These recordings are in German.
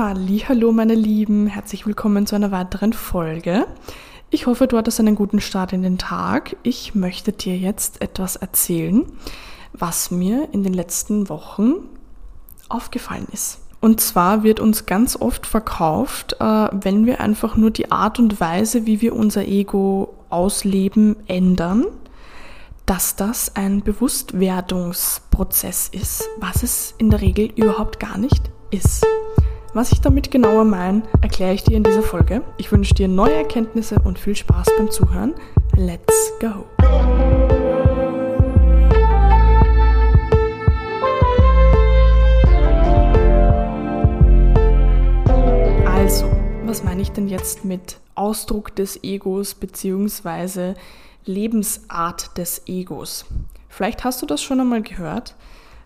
Hallo meine Lieben, herzlich willkommen zu einer weiteren Folge. Ich hoffe, du hattest einen guten Start in den Tag. Ich möchte dir jetzt etwas erzählen, was mir in den letzten Wochen aufgefallen ist. Und zwar wird uns ganz oft verkauft, äh, wenn wir einfach nur die Art und Weise, wie wir unser Ego ausleben, ändern, dass das ein Bewusstwerdungsprozess ist, was es in der Regel überhaupt gar nicht ist. Was ich damit genauer meine, erkläre ich dir in dieser Folge. Ich wünsche dir neue Erkenntnisse und viel Spaß beim Zuhören. Let's go! Also, was meine ich denn jetzt mit Ausdruck des Egos bzw. Lebensart des Egos? Vielleicht hast du das schon einmal gehört,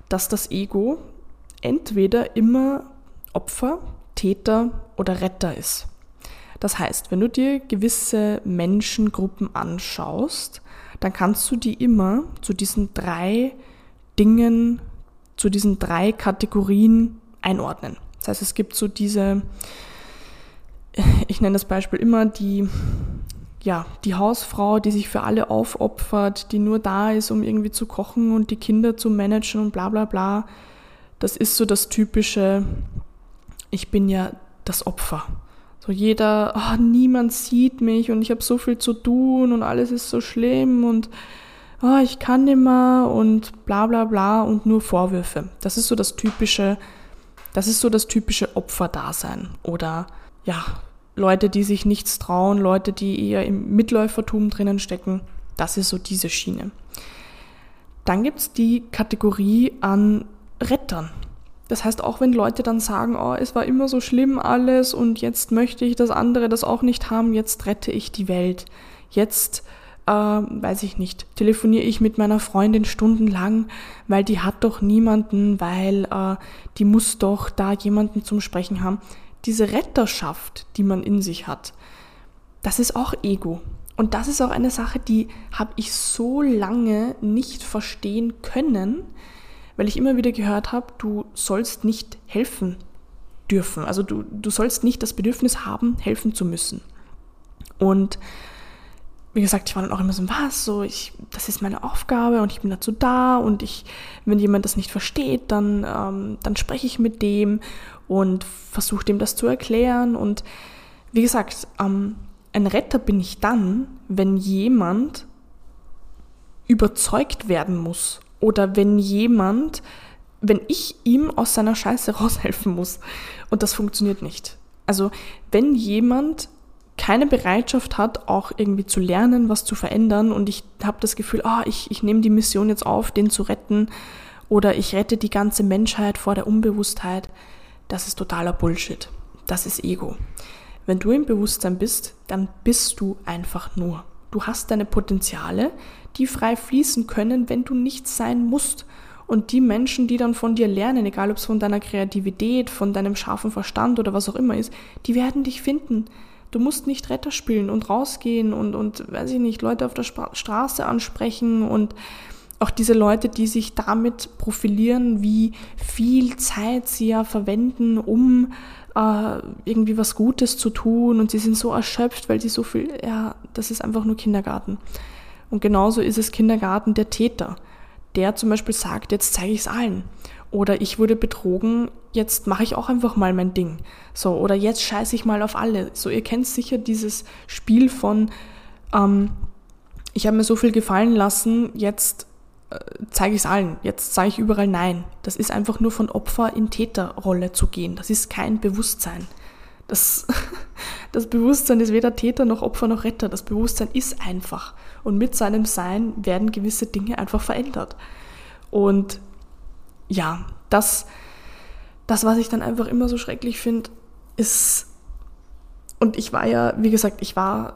dass das Ego entweder immer Opfer, Täter oder Retter ist. Das heißt, wenn du dir gewisse Menschengruppen anschaust, dann kannst du die immer zu diesen drei Dingen, zu diesen drei Kategorien einordnen. Das heißt, es gibt so diese, ich nenne das Beispiel immer die, ja, die Hausfrau, die sich für alle aufopfert, die nur da ist, um irgendwie zu kochen und die Kinder zu managen und bla bla bla. Das ist so das typische ich bin ja das Opfer. So jeder, oh, niemand sieht mich und ich habe so viel zu tun und alles ist so schlimm und oh, ich kann immer und bla bla bla und nur Vorwürfe. Das ist so das typische, das ist so das typische Opferdasein. Oder ja, Leute, die sich nichts trauen, Leute, die eher im Mitläufertum drinnen stecken. Das ist so diese Schiene. Dann gibt es die Kategorie an Rettern. Das heißt, auch wenn Leute dann sagen, oh, es war immer so schlimm alles und jetzt möchte ich, dass andere das auch nicht haben, jetzt rette ich die Welt. Jetzt, äh, weiß ich nicht, telefoniere ich mit meiner Freundin stundenlang, weil die hat doch niemanden, weil äh, die muss doch da jemanden zum Sprechen haben. Diese Retterschaft, die man in sich hat, das ist auch Ego. Und das ist auch eine Sache, die habe ich so lange nicht verstehen können, weil ich immer wieder gehört habe, du sollst nicht helfen dürfen. Also du, du sollst nicht das Bedürfnis haben, helfen zu müssen. Und wie gesagt, ich war dann auch immer so, was, so, ich, das ist meine Aufgabe und ich bin dazu da und ich, wenn jemand das nicht versteht, dann, ähm, dann spreche ich mit dem und versuche dem das zu erklären. Und wie gesagt, ähm, ein Retter bin ich dann, wenn jemand überzeugt werden muss oder wenn jemand, wenn ich ihm aus seiner Scheiße raushelfen muss. Und das funktioniert nicht. Also wenn jemand keine Bereitschaft hat, auch irgendwie zu lernen, was zu verändern und ich habe das Gefühl, ah, ich, ich nehme die Mission jetzt auf, den zu retten oder ich rette die ganze Menschheit vor der Unbewusstheit, das ist totaler Bullshit. Das ist Ego. Wenn du im Bewusstsein bist, dann bist du einfach nur. Du hast deine Potenziale, die frei fließen können, wenn du nichts sein musst. Und die Menschen, die dann von dir lernen, egal ob es von deiner Kreativität, von deinem scharfen Verstand oder was auch immer ist, die werden dich finden. Du musst nicht Retter spielen und rausgehen und, und weiß ich nicht, Leute auf der Straße ansprechen und auch diese Leute, die sich damit profilieren, wie viel Zeit sie ja verwenden, um äh, irgendwie was Gutes zu tun und sie sind so erschöpft, weil sie so viel, ja, das ist einfach nur Kindergarten. Und genauso ist es Kindergarten der Täter, der zum Beispiel sagt, jetzt zeige ich es allen. Oder ich wurde betrogen, jetzt mache ich auch einfach mal mein Ding. So, oder jetzt scheiße ich mal auf alle. So, ihr kennt sicher dieses Spiel von, ähm, ich habe mir so viel gefallen lassen, jetzt zeige ich es allen. Jetzt sage ich überall Nein. Das ist einfach nur von Opfer in Täterrolle zu gehen. Das ist kein Bewusstsein. Das, das Bewusstsein ist weder Täter noch Opfer noch Retter. Das Bewusstsein ist einfach. Und mit seinem Sein werden gewisse Dinge einfach verändert. Und ja, das, das, was ich dann einfach immer so schrecklich finde, ist, und ich war ja, wie gesagt, ich war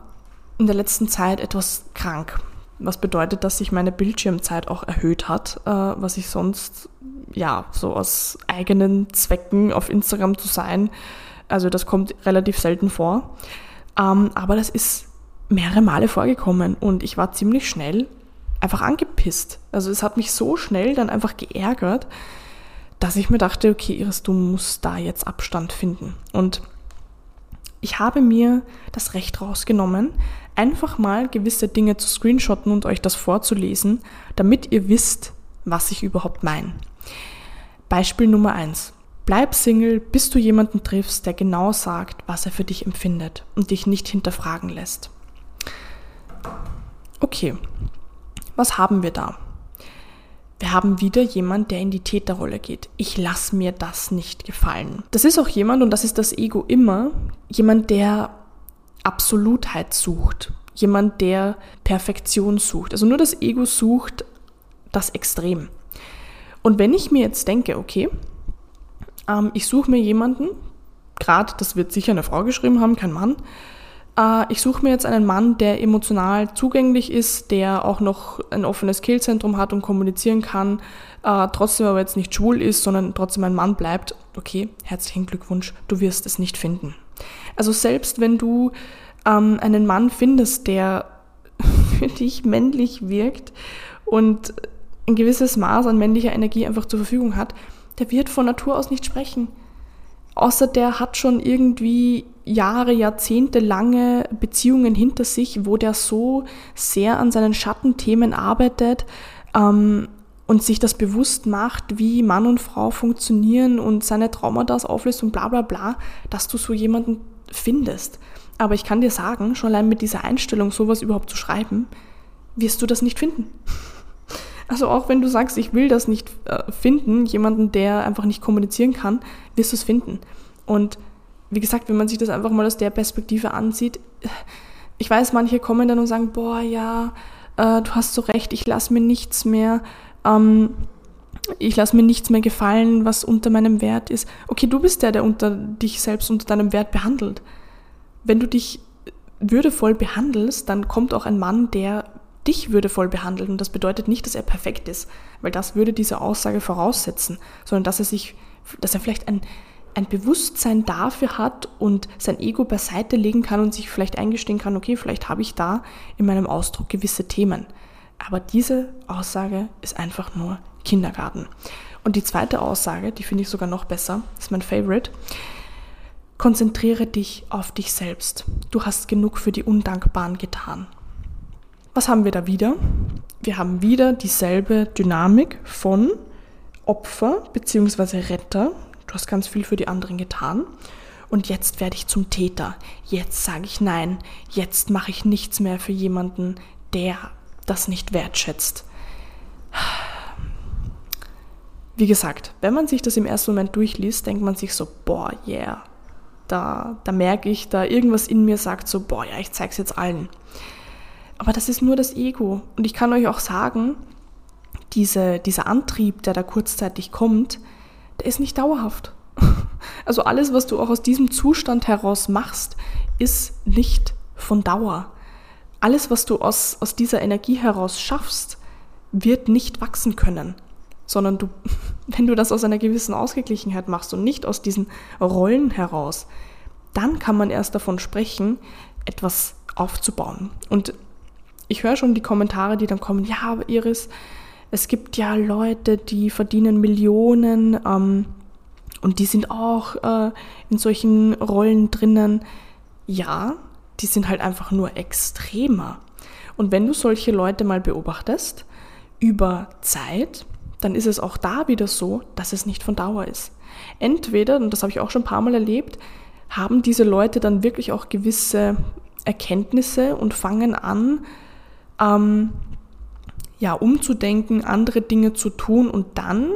in der letzten Zeit etwas krank. Was bedeutet, dass sich meine Bildschirmzeit auch erhöht hat, äh, was ich sonst, ja, so aus eigenen Zwecken auf Instagram zu sein, also das kommt relativ selten vor. Ähm, aber das ist mehrere Male vorgekommen und ich war ziemlich schnell einfach angepisst. Also es hat mich so schnell dann einfach geärgert, dass ich mir dachte, okay, Iris, du musst da jetzt Abstand finden. Und ich habe mir das Recht rausgenommen, einfach mal gewisse Dinge zu screenshotten und euch das vorzulesen, damit ihr wisst, was ich überhaupt meine. Beispiel Nummer eins: Bleib Single, bis du jemanden triffst, der genau sagt, was er für dich empfindet und dich nicht hinterfragen lässt. Okay, was haben wir da? Wir haben wieder jemand, der in die Täterrolle geht. Ich lasse mir das nicht gefallen. Das ist auch jemand, und das ist das Ego immer, jemand, der Absolutheit sucht. Jemand, der Perfektion sucht. Also nur das Ego sucht das Extrem. Und wenn ich mir jetzt denke, okay, ähm, ich suche mir jemanden, gerade, das wird sicher eine Frau geschrieben haben, kein Mann, ich suche mir jetzt einen Mann, der emotional zugänglich ist, der auch noch ein offenes Killzentrum hat und kommunizieren kann, äh, trotzdem aber jetzt nicht schwul ist, sondern trotzdem ein Mann bleibt. Okay, herzlichen Glückwunsch, du wirst es nicht finden. Also selbst wenn du ähm, einen Mann findest, der für dich männlich wirkt und ein gewisses Maß an männlicher Energie einfach zur Verfügung hat, der wird von Natur aus nicht sprechen. Außer der hat schon irgendwie Jahre, Jahrzehnte lange Beziehungen hinter sich, wo der so sehr an seinen Schattenthemen arbeitet ähm, und sich das bewusst macht, wie Mann und Frau funktionieren und seine Traumata auflöst und bla bla bla, dass du so jemanden findest. Aber ich kann dir sagen, schon allein mit dieser Einstellung, sowas überhaupt zu schreiben, wirst du das nicht finden. Also auch wenn du sagst, ich will das nicht äh, finden, jemanden, der einfach nicht kommunizieren kann, wirst du es finden. Und wie gesagt, wenn man sich das einfach mal aus der Perspektive ansieht, ich weiß, manche kommen dann und sagen, boah, ja, äh, du hast so recht, ich lasse mir nichts mehr, ähm, ich lasse mir nichts mehr gefallen, was unter meinem Wert ist. Okay, du bist der, der unter dich selbst unter deinem Wert behandelt. Wenn du dich würdevoll behandelst, dann kommt auch ein Mann, der dich würdevoll behandelt. Und das bedeutet nicht, dass er perfekt ist, weil das würde diese Aussage voraussetzen, sondern dass er sich, dass er vielleicht ein, ein Bewusstsein dafür hat und sein Ego beiseite legen kann und sich vielleicht eingestehen kann, okay, vielleicht habe ich da in meinem Ausdruck gewisse Themen. Aber diese Aussage ist einfach nur Kindergarten. Und die zweite Aussage, die finde ich sogar noch besser, ist mein Favorite. Konzentriere dich auf dich selbst. Du hast genug für die Undankbaren getan. Was haben wir da wieder? Wir haben wieder dieselbe Dynamik von Opfer bzw. Retter. Du hast ganz viel für die anderen getan. Und jetzt werde ich zum Täter. Jetzt sage ich nein. Jetzt mache ich nichts mehr für jemanden, der das nicht wertschätzt. Wie gesagt, wenn man sich das im ersten Moment durchliest, denkt man sich so, boah, yeah. Da, da merke ich, da irgendwas in mir sagt so, boah, ja, ich zeig's jetzt allen. Aber das ist nur das Ego. Und ich kann euch auch sagen, diese, dieser Antrieb, der da kurzzeitig kommt, der ist nicht dauerhaft. Also alles, was du auch aus diesem Zustand heraus machst, ist nicht von Dauer. Alles, was du aus, aus dieser Energie heraus schaffst, wird nicht wachsen können. Sondern du, wenn du das aus einer gewissen Ausgeglichenheit machst und nicht aus diesen Rollen heraus, dann kann man erst davon sprechen, etwas aufzubauen. Und ich höre schon die Kommentare, die dann kommen, ja, aber Iris, es gibt ja Leute, die verdienen Millionen ähm, und die sind auch äh, in solchen Rollen drinnen. Ja, die sind halt einfach nur extremer. Und wenn du solche Leute mal beobachtest, über Zeit, dann ist es auch da wieder so, dass es nicht von Dauer ist. Entweder, und das habe ich auch schon ein paar Mal erlebt, haben diese Leute dann wirklich auch gewisse Erkenntnisse und fangen an, ähm, ja, umzudenken, andere Dinge zu tun und dann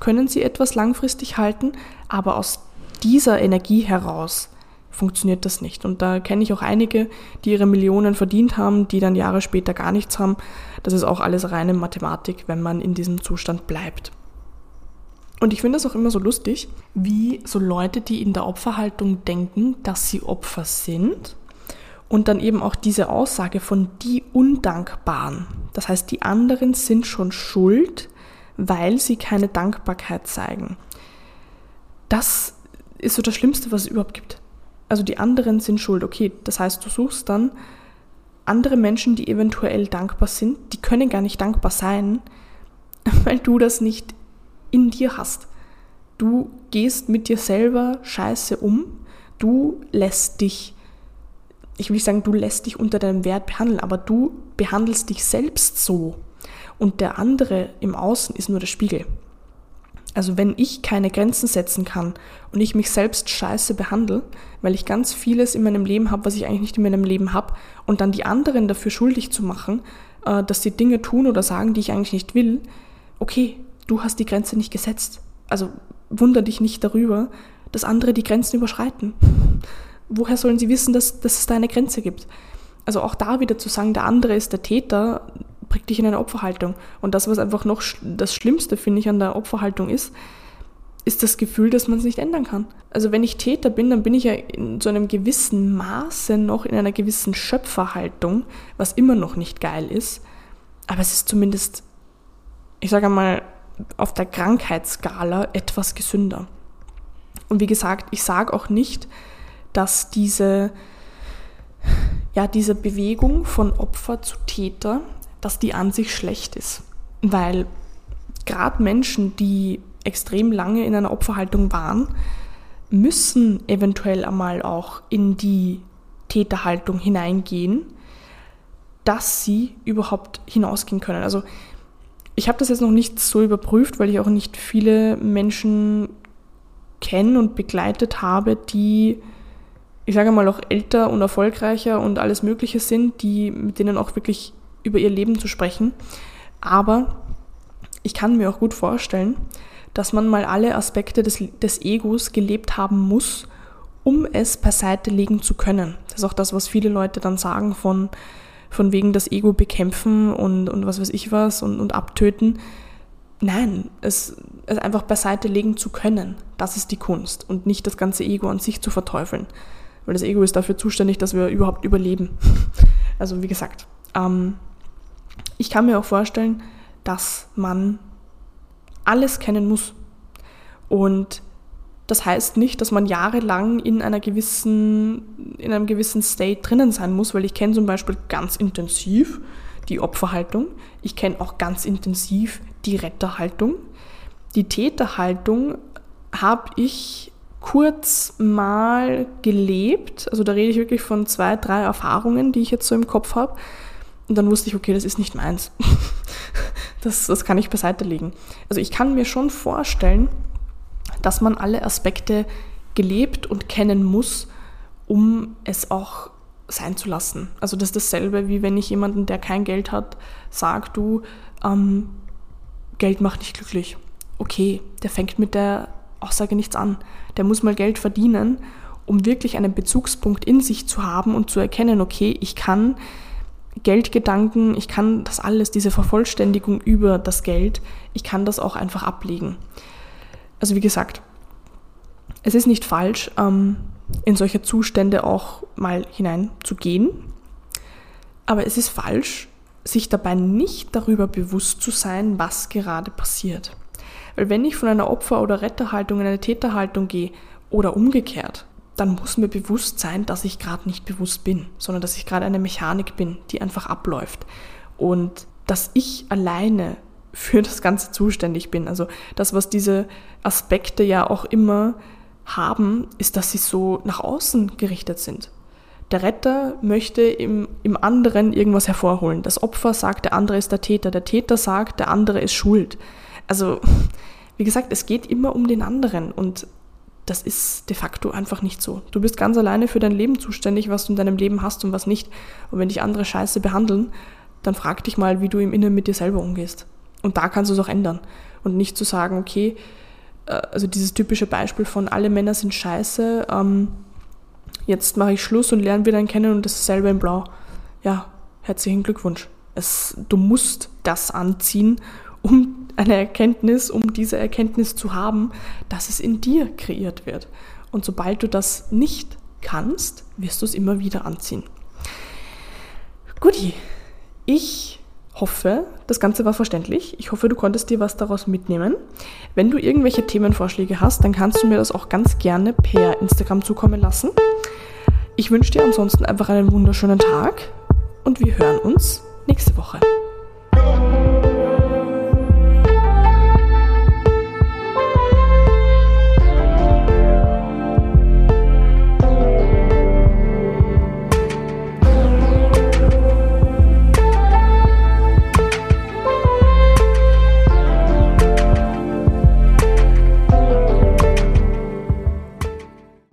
können sie etwas langfristig halten, aber aus dieser Energie heraus funktioniert das nicht. Und da kenne ich auch einige, die ihre Millionen verdient haben, die dann Jahre später gar nichts haben. Das ist auch alles reine Mathematik, wenn man in diesem Zustand bleibt. Und ich finde es auch immer so lustig, wie so Leute, die in der Opferhaltung denken, dass sie Opfer sind, und dann eben auch diese Aussage von die Undankbaren. Das heißt, die anderen sind schon schuld, weil sie keine Dankbarkeit zeigen. Das ist so das Schlimmste, was es überhaupt gibt. Also die anderen sind schuld. Okay, das heißt, du suchst dann andere Menschen, die eventuell dankbar sind, die können gar nicht dankbar sein, weil du das nicht in dir hast. Du gehst mit dir selber scheiße um. Du lässt dich, ich will nicht sagen, du lässt dich unter deinem Wert behandeln, aber du behandelst dich selbst so. Und der andere im Außen ist nur der Spiegel. Also wenn ich keine Grenzen setzen kann und ich mich selbst scheiße behandle, weil ich ganz vieles in meinem Leben habe, was ich eigentlich nicht in meinem Leben habe, und dann die anderen dafür schuldig zu machen, äh, dass sie Dinge tun oder sagen, die ich eigentlich nicht will, okay, du hast die Grenze nicht gesetzt. Also wunder dich nicht darüber, dass andere die Grenzen überschreiten. Woher sollen sie wissen, dass, dass es da eine Grenze gibt? Also auch da wieder zu sagen, der andere ist der Täter, bringt dich in eine Opferhaltung. Und das, was einfach noch das Schlimmste, finde ich, an der Opferhaltung ist, ist das Gefühl, dass man es nicht ändern kann. Also wenn ich Täter bin, dann bin ich ja in so einem gewissen Maße noch in einer gewissen Schöpferhaltung, was immer noch nicht geil ist. Aber es ist zumindest, ich sage einmal, auf der Krankheitsskala etwas gesünder. Und wie gesagt, ich sage auch nicht, dass diese, ja, diese Bewegung von Opfer zu Täter, dass die an sich schlecht ist. Weil gerade Menschen, die extrem lange in einer Opferhaltung waren, müssen eventuell einmal auch in die Täterhaltung hineingehen, dass sie überhaupt hinausgehen können. Also ich habe das jetzt noch nicht so überprüft, weil ich auch nicht viele Menschen kenne und begleitet habe, die, ich sage mal, auch älter und erfolgreicher und alles Mögliche sind, die, mit denen auch wirklich über ihr Leben zu sprechen. Aber ich kann mir auch gut vorstellen, dass man mal alle Aspekte des, des Egos gelebt haben muss, um es beiseite legen zu können. Das ist auch das, was viele Leute dann sagen von, von wegen das Ego bekämpfen und, und was weiß ich was und, und abtöten. Nein, es, es einfach beiseite legen zu können, das ist die Kunst und nicht das ganze Ego an sich zu verteufeln. Weil das Ego ist dafür zuständig, dass wir überhaupt überleben. Also wie gesagt, ähm, ich kann mir auch vorstellen, dass man alles kennen muss. Und das heißt nicht, dass man jahrelang in einer gewissen, in einem gewissen State drinnen sein muss, weil ich kenne zum Beispiel ganz intensiv die Opferhaltung. Ich kenne auch ganz intensiv die Retterhaltung. Die Täterhaltung habe ich kurz mal gelebt. Also da rede ich wirklich von zwei, drei Erfahrungen, die ich jetzt so im Kopf habe. Und dann wusste ich, okay, das ist nicht meins. das, das kann ich beiseite legen. Also ich kann mir schon vorstellen, dass man alle Aspekte gelebt und kennen muss, um es auch sein zu lassen. Also das ist dasselbe, wie wenn ich jemanden, der kein Geld hat, sage, du, ähm, Geld macht nicht glücklich. Okay, der fängt mit der Aussage nichts an. Der muss mal Geld verdienen, um wirklich einen Bezugspunkt in sich zu haben und zu erkennen, okay, ich kann Geldgedanken, ich kann das alles, diese Vervollständigung über das Geld, ich kann das auch einfach ablegen. Also wie gesagt, es ist nicht falsch, ähm, in solche Zustände auch mal hineinzugehen, aber es ist falsch, sich dabei nicht darüber bewusst zu sein, was gerade passiert. Weil wenn ich von einer Opfer- oder Retterhaltung in eine Täterhaltung gehe oder umgekehrt, dann muss mir bewusst sein, dass ich gerade nicht bewusst bin, sondern dass ich gerade eine Mechanik bin, die einfach abläuft. Und dass ich alleine für das Ganze zuständig bin. Also das, was diese Aspekte ja auch immer haben, ist, dass sie so nach außen gerichtet sind. Der Retter möchte im, im anderen irgendwas hervorholen. Das Opfer sagt, der andere ist der Täter. Der Täter sagt, der andere ist schuld. Also, wie gesagt, es geht immer um den anderen. Und das ist de facto einfach nicht so. Du bist ganz alleine für dein Leben zuständig, was du in deinem Leben hast und was nicht. Und wenn dich andere scheiße behandeln, dann frag dich mal, wie du im Inneren mit dir selber umgehst. Und da kannst du es auch ändern. Und nicht zu sagen, okay, äh, also dieses typische Beispiel von alle Männer sind scheiße, ähm, jetzt mache ich Schluss und lerne wieder einen kennen und das ist selber in Blau. Ja, herzlichen Glückwunsch. Es, du musst das anziehen, um eine Erkenntnis, um diese Erkenntnis zu haben, dass es in dir kreiert wird. Und sobald du das nicht kannst, wirst du es immer wieder anziehen. Guti, ich hoffe, das Ganze war verständlich. Ich hoffe, du konntest dir was daraus mitnehmen. Wenn du irgendwelche Themenvorschläge hast, dann kannst du mir das auch ganz gerne per Instagram zukommen lassen. Ich wünsche dir ansonsten einfach einen wunderschönen Tag und wir hören uns nächste Woche.